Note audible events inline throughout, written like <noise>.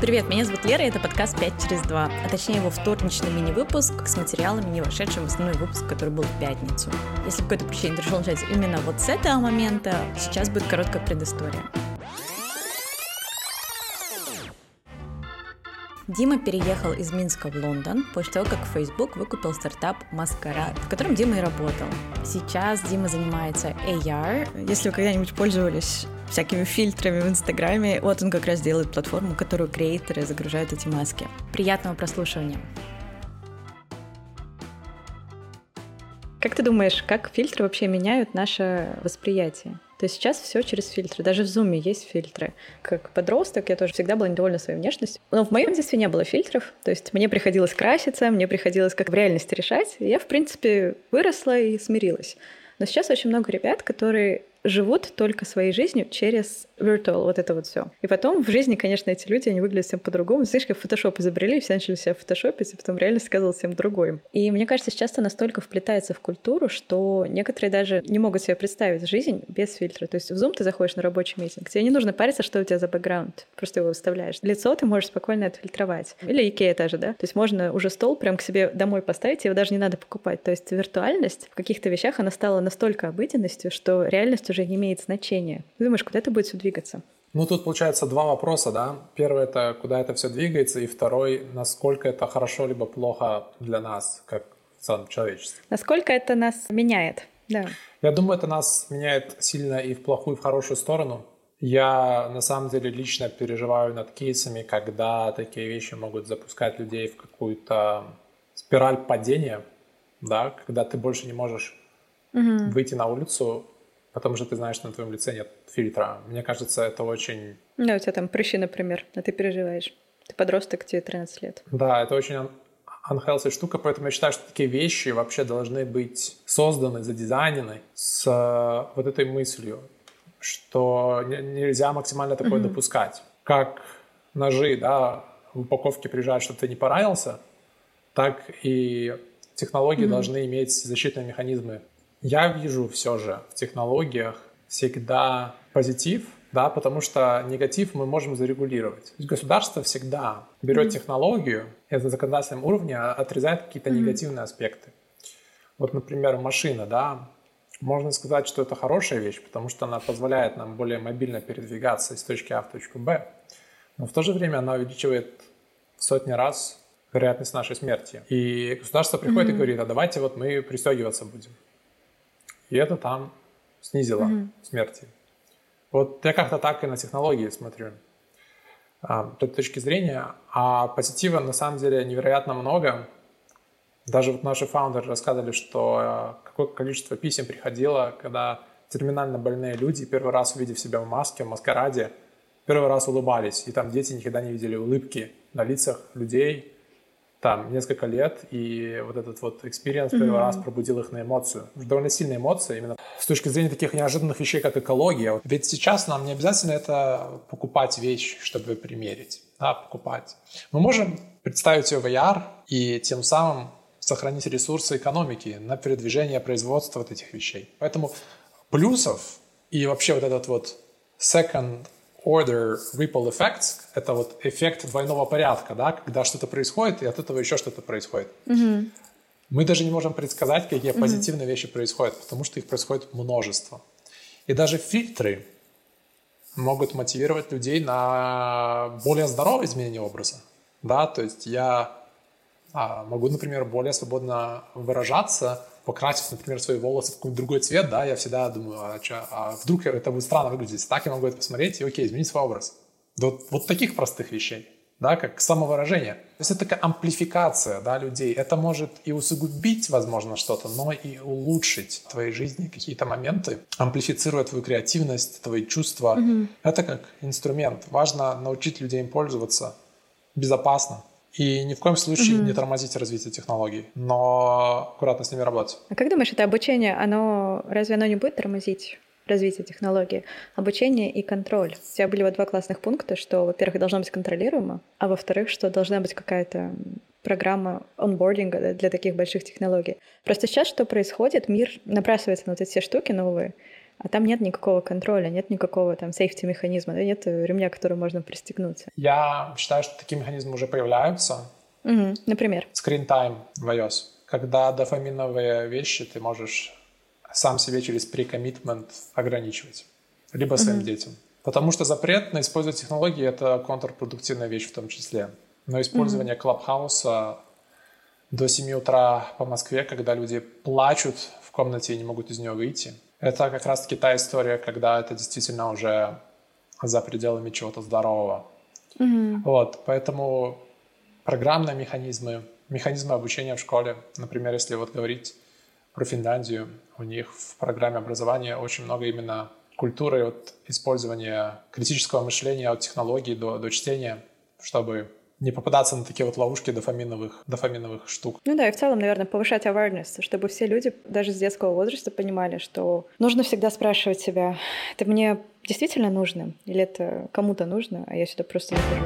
Привет, меня зовут Лера, и это подкаст «5 через 2», а точнее его вторничный мини-выпуск с материалами, не вошедшим в основной выпуск, который был в пятницу. Если по какой-то причине ты решил начать именно вот с этого момента, сейчас будет короткая предыстория. Дима переехал из Минска в Лондон после того, как Facebook выкупил стартап Маскарад, в котором Дима и работал. Сейчас Дима занимается AR. Если вы когда-нибудь пользовались всякими фильтрами в Инстаграме, вот он как раз делает платформу, которую креаторы загружают эти маски. Приятного прослушивания! Как ты думаешь, как фильтры вообще меняют наше восприятие? То сейчас все через фильтры. Даже в зуме есть фильтры. Как подросток я тоже всегда была недовольна своей внешностью. Но в моем детстве не было фильтров. То есть мне приходилось краситься, мне приходилось как в реальности решать. И я, в принципе, выросла и смирилась. Но сейчас очень много ребят, которые живут только своей жизнью через virtual, вот это вот все. И потом в жизни, конечно, эти люди, они выглядят всем по-другому. Знаешь, как фотошоп изобрели, все начали себя фотошопить, и потом реальность сказала всем другой. И мне кажется, сейчас это настолько вплетается в культуру, что некоторые даже не могут себе представить жизнь без фильтра. То есть в Zoom ты заходишь на рабочий митинг, тебе не нужно париться, что у тебя за бэкграунд, просто его выставляешь. Лицо ты можешь спокойно отфильтровать. Или Икея тоже, да? То есть можно уже стол прям к себе домой поставить, его даже не надо покупать. То есть виртуальность в каких-то вещах, она стала настолько обыденностью, что реальность уже не имеет значения. Ты думаешь, куда это будет все двигаться? Ну, тут получается два вопроса, да. Первый — это куда это все двигается, и второй — насколько это хорошо либо плохо для нас, как в целом человечестве. Насколько это нас меняет, да. Я думаю, это нас меняет сильно и в плохую, и в хорошую сторону. Я на самом деле лично переживаю над кейсами, когда такие вещи могут запускать людей в какую-то спираль падения, да, когда ты больше не можешь угу. выйти на улицу потому что ты знаешь, что на твоем лице нет фильтра. Мне кажется, это очень... Да, у тебя там прыщи, например, а ты переживаешь. Ты подросток, тебе 13 лет. Да, это очень unhealthy штука, поэтому я считаю, что такие вещи вообще должны быть созданы, задизайнены с э, вот этой мыслью, что нельзя максимально такое mm-hmm. допускать. Как ножи, да, в упаковке приезжают, чтобы ты не поранился, так и технологии mm-hmm. должны иметь защитные механизмы я вижу все же в технологиях всегда позитив, да, потому что негатив мы можем зарегулировать. Государство всегда берет mm-hmm. технологию и на законодательном уровне отрезает какие-то mm-hmm. негативные аспекты. Вот, например, машина, да, можно сказать, что это хорошая вещь, потому что она позволяет нам более мобильно передвигаться из точки А в точку Б, но в то же время она увеличивает в сотни раз вероятность нашей смерти. И государство приходит mm-hmm. и говорит, а давайте вот мы пристегиваться будем и это там снизило mm-hmm. смерти. Вот я как-то так и на технологии смотрю а, с этой точки зрения. А позитива на самом деле невероятно много. Даже вот наши founder ы рассказывали, что а, какое количество писем приходило, когда терминально больные люди, первый раз увидев себя в маске, в маскараде, первый раз улыбались. И там дети никогда не видели улыбки на лицах людей, там несколько лет, и вот этот вот experience мм-хмм. первый раз пробудил их на эмоцию. Довольно сильная эмоция именно с точки зрения таких неожиданных вещей, как экология. Ведь сейчас нам не обязательно это покупать вещь, чтобы примерить, да, покупать. Мы можем представить ее в AR и тем самым сохранить ресурсы экономики на передвижение производства вот этих вещей. Поэтому плюсов и вообще вот этот вот second order ripple effects — это вот эффект двойного порядка, да, когда что-то происходит, и от этого еще что-то происходит. Mm-hmm. Мы даже не можем предсказать, какие mm-hmm. позитивные вещи происходят, потому что их происходит множество. И даже фильтры могут мотивировать людей на более здоровое изменение образа. Да, то есть я а, могу, например, более свободно выражаться, покрасив, например, свои волосы в какой-нибудь другой цвет, да, я всегда думаю, а, чё, а вдруг это будет странно выглядеть. Так я могу это посмотреть и, окей, изменить свой образ. Вот, вот таких простых вещей, да, как самовыражение. То есть это такая амплификация, да, людей. Это может и усугубить, возможно, что-то, но и улучшить в твоей жизни какие-то моменты, амплифицируя твою креативность, твои чувства. Mm-hmm. Это как инструмент. Важно научить людей им пользоваться безопасно. И ни в коем случае mm-hmm. не тормозить развитие технологий, но аккуратно с ними работать. А как думаешь, это обучение, оно разве оно не будет тормозить развитие технологии? Обучение и контроль. У тебя были вот два классных пункта, что, во-первых, должно быть контролируемо, а во-вторых, что должна быть какая-то программа онбординга для таких больших технологий. Просто сейчас что происходит? Мир набрасывается на вот эти все штуки новые, а там нет никакого контроля, нет никакого там сейфти механизма, да, нет ремня, к которому можно пристегнуться. Я считаю, что такие механизмы уже появляются. Угу, например? Screen time в iOS. Когда дофаминовые вещи ты можешь сам себе через прекоммитмент ограничивать. Либо своим угу. детям. Потому что запрет на использование технологии — это контрпродуктивная вещь в том числе. Но использование угу. Клабхауса до 7 утра по Москве, когда люди плачут в комнате и не могут из нее выйти, это как раз-таки та история, когда это действительно уже за пределами чего-то здорового. Mm-hmm. Вот, поэтому программные механизмы, механизмы обучения в школе, например, если вот говорить про Финляндию, у них в программе образования очень много именно культуры от использования критического мышления от технологий до, до чтения, чтобы не попадаться на такие вот ловушки дофаминовых, дофаминовых штук. Ну да, и в целом, наверное, повышать awareness, чтобы все люди даже с детского возраста понимали, что нужно всегда спрашивать себя, это мне действительно нужно или это кому-то нужно, а я сюда просто не хожу.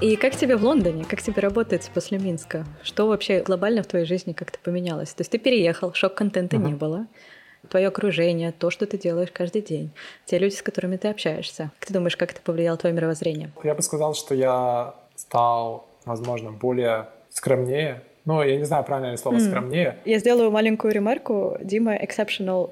И как тебе в Лондоне? Как тебе работается после Минска? Что вообще глобально в твоей жизни как-то поменялось? То есть ты переехал, шок-контента uh-huh. не было твое окружение, то, что ты делаешь каждый день, те люди, с которыми ты общаешься. Как ты думаешь, как это повлияло твое мировоззрение? Я бы сказал, что я стал, возможно, более скромнее. Ну, я не знаю, правильное ли слово mm. скромнее. Я сделаю маленькую ремарку. Дима exceptional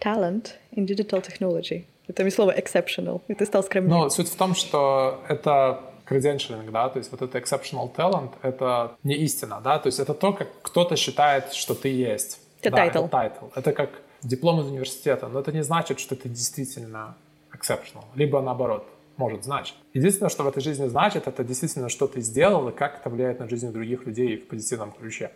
talent in digital technology. Это не слово exceptional, и ты стал скромнее. Ну, суть в том, что это credentialing, да, то есть вот это exceptional talent, это не истина, да, то есть это то, как кто-то считает, что ты есть. Это да, title. Это title. Это как диплом из университета, но это не значит, что ты действительно exceptional, либо наоборот, может значить. Единственное, что в этой жизни значит, это действительно, что ты сделал и как это влияет на жизнь других людей в позитивном ключе.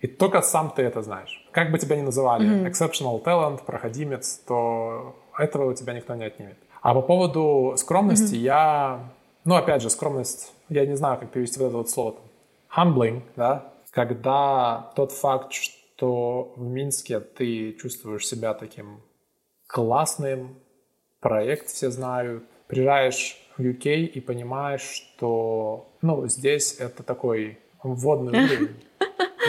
И только сам ты это знаешь. Как бы тебя ни называли, mm-hmm. exceptional talent, проходимец, то этого у тебя никто не отнимет. А по поводу скромности, mm-hmm. я, ну опять же, скромность, я не знаю, как перевести вот это вот слово. Humbling, да, когда тот факт, что что в Минске ты чувствуешь себя таким классным, проект все знают, приезжаешь в UK и понимаешь, что ну, здесь это такой вводный <laughs> уровень,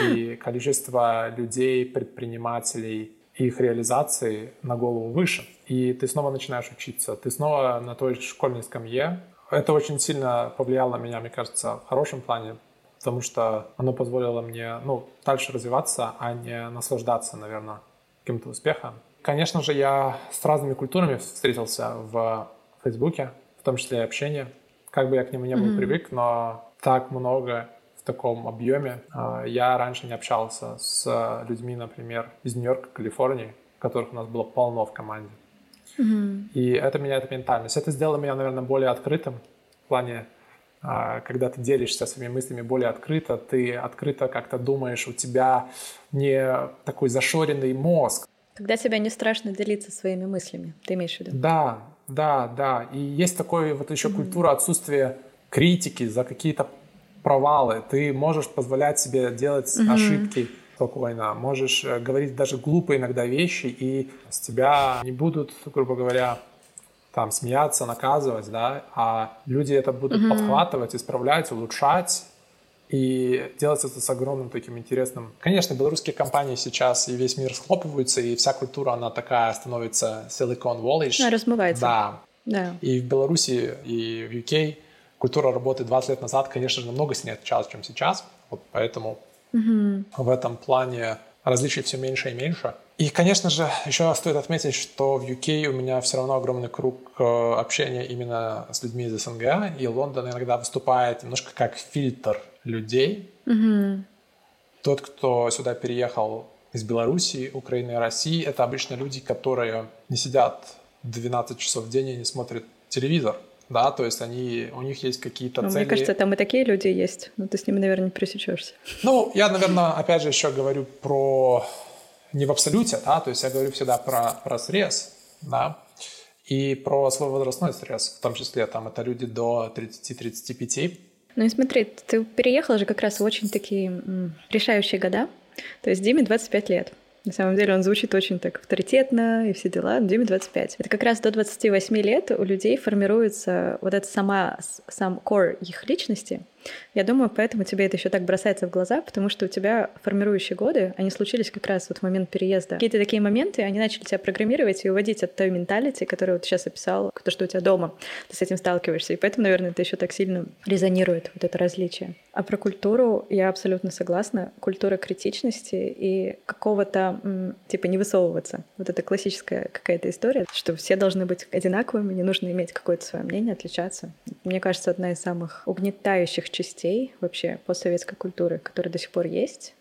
и количество людей, предпринимателей, их реализации на голову выше. И ты снова начинаешь учиться, ты снова на той школьной скамье. Это очень сильно повлияло на меня, мне кажется, в хорошем плане, потому что оно позволило мне ну, дальше развиваться, а не наслаждаться, наверное, каким-то успехом. Конечно же, я с разными культурами встретился в Фейсбуке, в том числе и общение. Как бы я к нему не был mm-hmm. привык, но так много в таком объеме. А, я раньше не общался с людьми, например, из Нью-Йорка, Калифорнии, которых у нас было полно в команде. Mm-hmm. И это меняет ментальность. Это сделало меня, наверное, более открытым в плане когда ты делишься своими мыслями более открыто, ты открыто как-то думаешь, у тебя не такой зашоренный мозг. Когда тебе не страшно делиться своими мыслями, ты имеешь в виду? Да, да, да. И есть такой вот еще mm-hmm. культура отсутствия критики за какие-то провалы. Ты можешь позволять себе делать mm-hmm. ошибки спокойно, можешь э, говорить даже глупые иногда вещи, и с тебя не будут, грубо говоря, там смеяться, наказывать, да, а люди это будут mm-hmm. подхватывать, исправлять, улучшать и делать это с огромным таким интересным. Конечно, белорусские компании сейчас и весь мир схлопываются, и вся культура, она такая становится Silicon Valley. Да, размывается. Да. да. И в Беларуси, и в UK культура работы 20 лет назад, конечно же, намного сильнее отличалась, чем сейчас. Вот поэтому mm-hmm. в этом плане различий все меньше и меньше. И, конечно же, еще стоит отметить, что в UK у меня все равно огромный круг э, общения именно с людьми из СНГ, и Лондон иногда выступает немножко как фильтр людей. Mm-hmm. Тот, кто сюда переехал из Беларуси, Украины и России, это обычно люди, которые не сидят 12 часов в день и не смотрят телевизор. Да, то есть они, у них есть какие-то ну, цели. Мне кажется, там и такие люди есть, но ты с ними, наверное, не пересечешься. Ну, я, наверное, опять же еще говорю про не в абсолюте, да, то есть я говорю всегда про, про срез, да, и про свой возрастной срез, в том числе там это люди до 30-35. Ну и смотри, ты переехал же как раз в очень такие решающие года, то есть Диме 25 лет. На самом деле он звучит очень так авторитетно и все дела. Диме 25. Это как раз до 28 лет у людей формируется вот эта сама, сам core их личности. Я думаю, поэтому тебе это еще так бросается в глаза, потому что у тебя формирующие годы, они случились как раз вот в момент переезда. Какие-то такие моменты, они начали тебя программировать и уводить от той менталити, которую вот сейчас описал, то, что у тебя дома, ты с этим сталкиваешься. И поэтому, наверное, это еще так сильно резонирует, вот это различие. А про культуру я абсолютно согласна. Культура критичности и какого-то, типа, не высовываться. Вот это классическая какая-то история, что все должны быть одинаковыми, не нужно иметь какое-то свое мнение, отличаться. Мне кажется, одна из самых угнетающих частей вообще постсоветской культуры, которая до сих пор есть,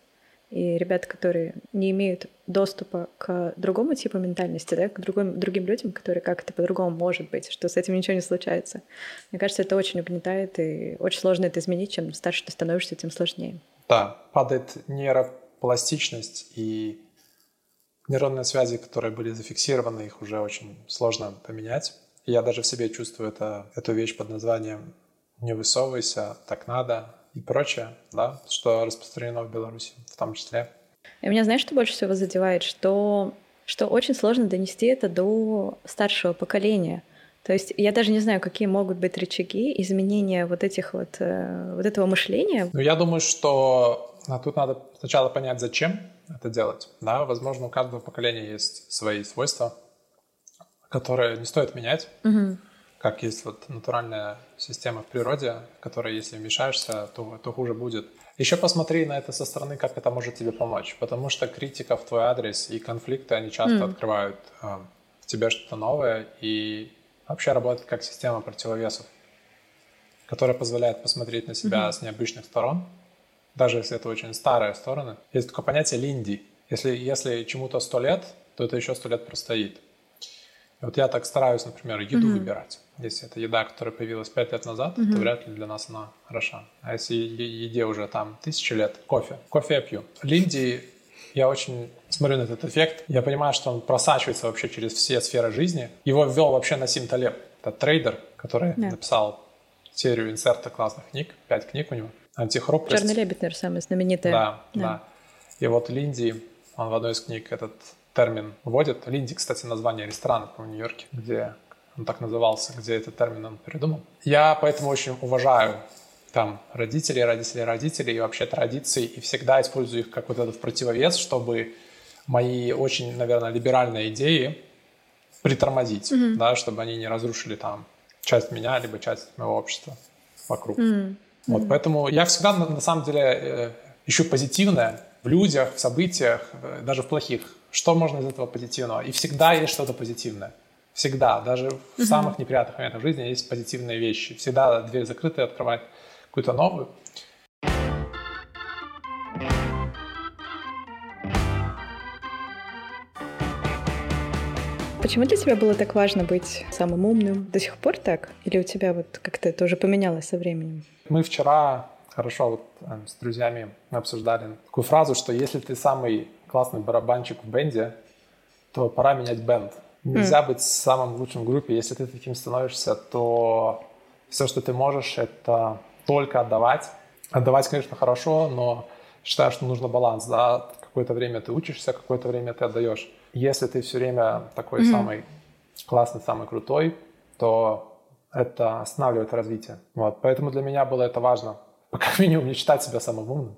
и ребята, которые не имеют доступа к другому типу ментальности, да, к другим, другим людям, которые как-то по-другому может быть, что с этим ничего не случается. Мне кажется, это очень угнетает, и очень сложно это изменить. Чем старше ты становишься, тем сложнее. Да, падает нейропластичность, и нейронные связи, которые были зафиксированы, их уже очень сложно поменять. я даже в себе чувствую это, эту вещь под названием «не высовывайся, так надо», и прочее, да, что распространено в Беларуси в том числе. И меня, знаешь, что больше всего задевает? Что, что очень сложно донести это до старшего поколения. То есть я даже не знаю, какие могут быть рычаги изменения вот этих вот, э, вот этого мышления. Ну, я думаю, что а тут надо сначала понять, зачем это делать. Да, возможно, у каждого поколения есть свои свойства, которые не стоит менять. Угу как есть вот натуральная система в природе, которая, если вмешаешься, то, то хуже будет. Еще посмотри на это со стороны, как это может тебе помочь, потому что критика в твой адрес и конфликты, они часто mm. открывают э, в тебе что-то новое и вообще работает как система противовесов, которая позволяет посмотреть на себя mm-hmm. с необычных сторон, даже если это очень старые стороны. Есть такое понятие линди. Если, если чему-то сто лет, то это еще сто лет простоит. И вот я так стараюсь, например, еду mm-hmm. выбирать. Если это еда, которая появилась пять лет назад, mm-hmm. то вряд ли для нас она хороша. А если еде уже там тысячи лет, кофе. Кофе я пью. Линди, я очень смотрю на этот эффект. Я понимаю, что он просачивается вообще через все сферы жизни. Его ввел вообще Насим Талеб. Это трейдер, который yeah. написал серию инсерта классных книг, пять книг у него. Антихрупкость. Черный лебедь, наверное, самая знаменитая. Да, да, да. И вот Линди, он в одной из книг этот термин вводит. Линди, кстати, название ресторана в Нью-Йорке, где он так назывался, где этот термин он придумал. Я поэтому очень уважаю там родителей, родителей, родителей и вообще традиции, и всегда использую их как вот этот противовес, чтобы мои очень, наверное, либеральные идеи притормозить, mm-hmm. да, чтобы они не разрушили там часть меня, либо часть моего общества вокруг. Mm-hmm. Вот, поэтому я всегда, на, на самом деле, э, ищу позитивное в людях, в событиях, э, даже в плохих. Что можно из этого позитивного? И всегда есть что-то позитивное. Всегда. Даже в mm-hmm. самых неприятных моментах жизни есть позитивные вещи. Всегда дверь закрытая, открывать какую-то новую. Почему для тебя было так важно быть самым умным? До сих пор так? Или у тебя вот как-то это уже поменялось со временем? Мы вчера хорошо вот э, с друзьями обсуждали такую фразу, что если ты самый классный барабанщик в бенде, то пора менять бенд. Нельзя mm. быть самым лучшим в группе. Если ты таким становишься, то все, что ты можешь, это только отдавать. Отдавать, конечно, хорошо, но считаю, что нужно баланс. Да? Какое-то время ты учишься, какое-то время ты отдаешь. Если ты все время такой mm-hmm. самый классный, самый крутой, то это останавливает развитие. Вот. Поэтому для меня было это важно. По крайней мере, не считать себя самым умным.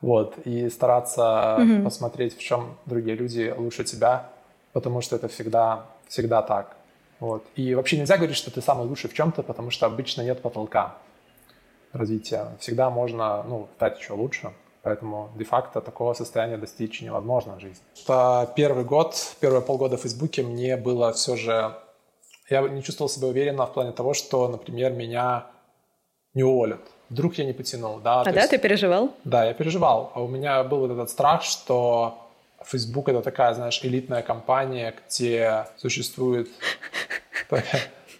Вот. И стараться mm-hmm. посмотреть, в чем другие люди лучше тебя, потому что это всегда, всегда так. Вот. И вообще нельзя говорить, что ты самый лучший в чем-то, потому что обычно нет потолка развития. Всегда можно ну, стать еще лучше. Поэтому де-факто такого состояния достичь невозможно в жизни. Это первый год, первые полгода в Фейсбуке мне было все же... Я не чувствовал себя уверенно в плане того, что, например, меня не уволят. Вдруг я не потянул. Да, а да, есть... ты переживал? Да, я переживал. А у меня был вот этот страх, что Facebook это такая, знаешь, элитная компания, где существует <laughs>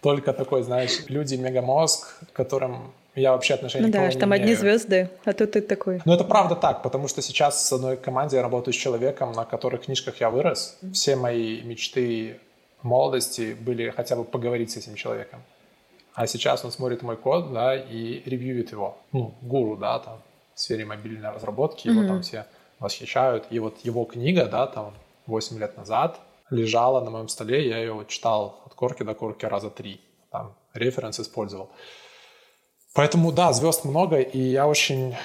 только такой, знаешь, люди мегамозг, которым я вообще отношения ну да, что там одни имею. звезды, а тут ты такой. Ну это правда так, потому что сейчас с одной команде я работаю с человеком, на которых книжках я вырос. Все мои мечты молодости были хотя бы поговорить с этим человеком. А сейчас он смотрит мой код, да, и ревьюет его. Ну, гуру, да, там, в сфере мобильной разработки, его mm-hmm. там все восхищают. И вот его книга, да, там 8 лет назад лежала на моем столе, я ее читал от корки до корки раза три, там референс использовал. Поэтому, да, звезд много, и я очень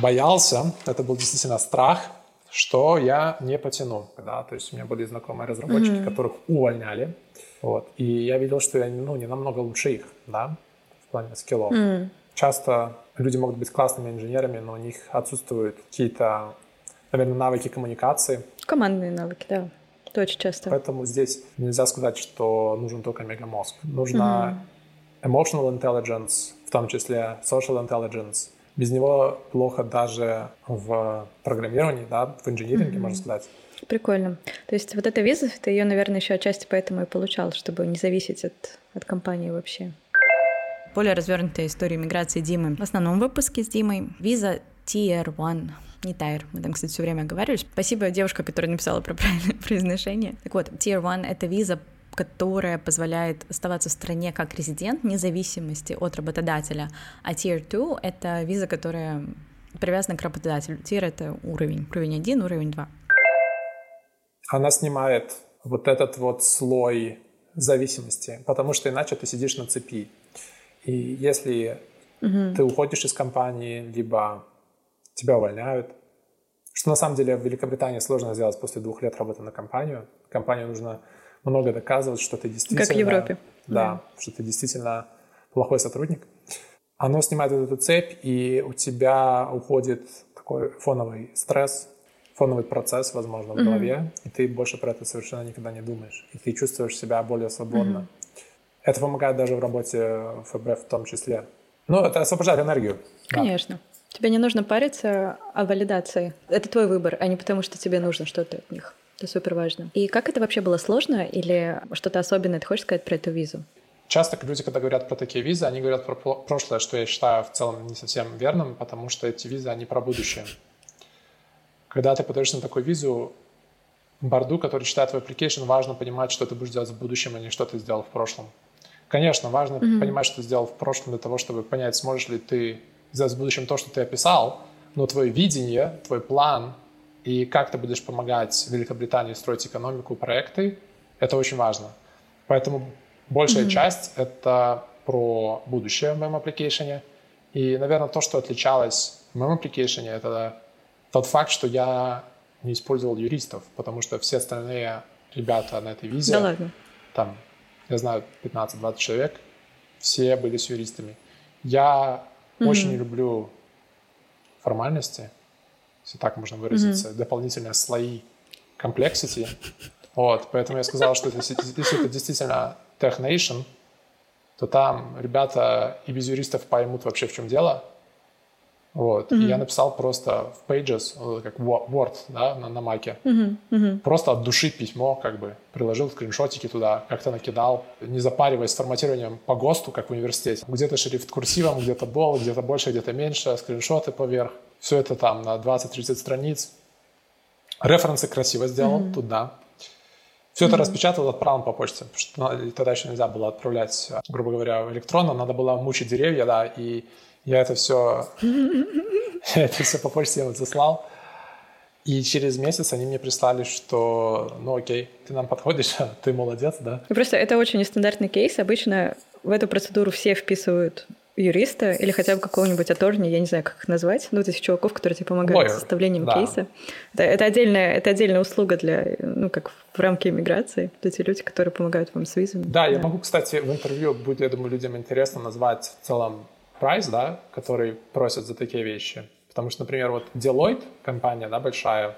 боялся, это был действительно страх, что я не потяну. Да? То есть у меня были знакомые разработчики, mm-hmm. которых увольняли, вот, и я видел, что я ну, не намного лучше их, да, в плане скиллов. Mm-hmm. Часто люди могут быть классными инженерами, но у них отсутствуют какие-то, наверное, навыки коммуникации. Командные навыки, да. Это очень часто. Поэтому здесь нельзя сказать, что нужен только мегамозг. Нужно mm-hmm. emotional intelligence, в том числе social intelligence. Без него плохо даже в программировании, да, в инжиниринге, mm-hmm. можно сказать. Прикольно. То есть вот эта виза, ты ее, наверное, еще отчасти поэтому и получал, чтобы не зависеть от, от компании вообще. Более развернутая история миграции Димы. В основном выпуске с Димой виза Tier 1 не Тайр. Мы там, кстати, все время говорили. Спасибо девушка, которая написала про правильное <laughs> произношение. Так вот, Tier 1 — это виза, которая позволяет оставаться в стране как резидент, вне зависимости от работодателя. А Tier 2 — это виза, которая привязана к работодателю. Tier — это уровень. Уровень 1, уровень 2. Она снимает вот этот вот слой зависимости, потому что иначе ты сидишь на цепи. И если угу. ты уходишь из компании, либо тебя увольняют. Что на самом деле в Великобритании сложно сделать после двух лет работы на компанию. Компанию нужно много доказывать, что ты действительно... Как в Европе. Да, да. что ты действительно плохой сотрудник. Оно снимает эту цепь, и у тебя уходит такой фоновый стресс, фоновый процесс, возможно, в mm-hmm. голове, и ты больше про это совершенно никогда не думаешь. И ты чувствуешь себя более свободно. Это помогает даже в работе ФБ в том числе. Ну, это освобождает энергию. Конечно. Да. Тебе не нужно париться о валидации. Это твой выбор, а не потому, что тебе нужно что-то от них. Это супер важно. И как это вообще было сложно или что-то особенное ты хочешь сказать про эту визу? Часто люди, когда говорят про такие визы, они говорят про прошлое, что я считаю в целом не совсем верным, потому что эти визы, они про будущее. Когда ты подаешься на такую визу, борду, который читает твой application, важно понимать, что ты будешь делать в будущем, а не что ты сделал в прошлом. Конечно, важно mm-hmm. понимать, что ты сделал в прошлом для того, чтобы понять, сможешь ли ты сделать в будущем то, что ты описал, но твое видение, твой план и как ты будешь помогать Великобритании строить экономику, проекты, это очень важно. Поэтому большая mm-hmm. часть — это про будущее в моем application. И, наверное, то, что отличалось в моем application, это тот факт, что я не использовал юристов, потому что все остальные ребята на этой визе, да ладно. там, я знаю, 15-20 человек, все были с юристами. Я Mm-hmm. Очень не люблю формальности, если так можно выразиться, mm-hmm. дополнительные слои complexity. Вот, поэтому я сказал, что если, если это действительно Tech Nation, то там ребята и без юристов поймут вообще, в чем дело, вот. Mm-hmm. И я написал просто в Pages, как Word, да, на, на Маке. Mm-hmm. Mm-hmm. Просто от души письмо, как бы, приложил скриншотики туда, как-то накидал, не запариваясь с форматированием по ГОСТу, как в университете. Где-то шрифт курсивом, где-то бол, где-то больше, где-то меньше, скриншоты поверх. Все это там на 20-30 страниц. Референсы красиво сделал mm-hmm. туда. Все mm-hmm. это распечатал, отправил по почте, потому что тогда еще нельзя было отправлять, грубо говоря, электронно, надо было мучить деревья, да, и я это все, <laughs> это все по почте им заслал. И через месяц они мне прислали, что, ну окей, ты нам подходишь, <laughs> ты молодец, да. Ну, просто это очень нестандартный кейс. Обычно в эту процедуру все вписывают юриста или хотя бы какого-нибудь аторни, я не знаю, как их назвать, ну, то есть чуваков, которые тебе помогают Lawyer. с составлением да. кейса. Это, это, отдельная, это отдельная услуга для, ну, как в рамке иммиграции. Вот эти люди, которые помогают вам с визами. Да, да, я могу, кстати, в интервью, будет, я думаю, людям интересно назвать в целом прайс, да, который просят за такие вещи. Потому что, например, вот Deloitte, компания, да, большая,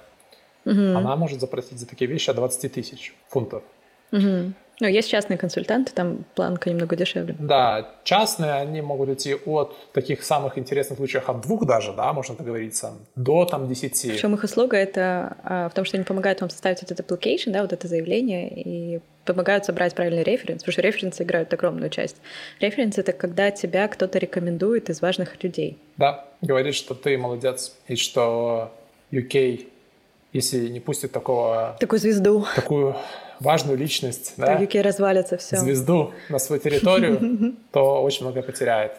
угу. она может запросить за такие вещи от 20 тысяч фунтов. Угу. Ну, есть частные консультанты, там планка немного дешевле. Да, частные, они могут идти от таких самых интересных случаев, от двух даже, да, можно договориться, до там десяти. Причем их услуга это а, в том, что они помогают вам составить этот application, да, вот это заявление, и помогают собрать правильный референс, потому что референсы играют огромную часть. Референс — это когда тебя кто-то рекомендует из важных людей. Да, говорит, что ты молодец, и что UK, если не пустит такого... Такую звезду. Такую важную личность, да, развалится все. звезду на свою территорию, <laughs> то очень много потеряет.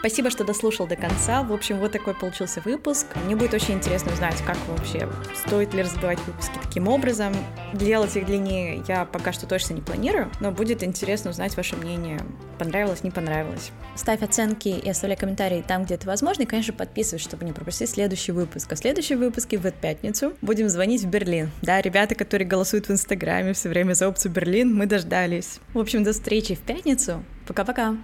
Спасибо, что дослушал до конца. В общем, вот такой получился выпуск. Мне будет очень интересно узнать, как вообще, стоит ли разбивать выпуски таким образом. Делать их длиннее я пока что точно не планирую, но будет интересно узнать ваше мнение. Понравилось, не понравилось. Ставь оценки и оставляй комментарии там, где это возможно. И, конечно, подписывайся, чтобы не пропустить следующий выпуск. А следующий выпуске в эту пятницу будем звонить в Берлин. Да, ребята, которые голосуют в Инстаграме все время за опцию Берлин, мы дождались. В общем, до встречи в пятницу. Пока-пока.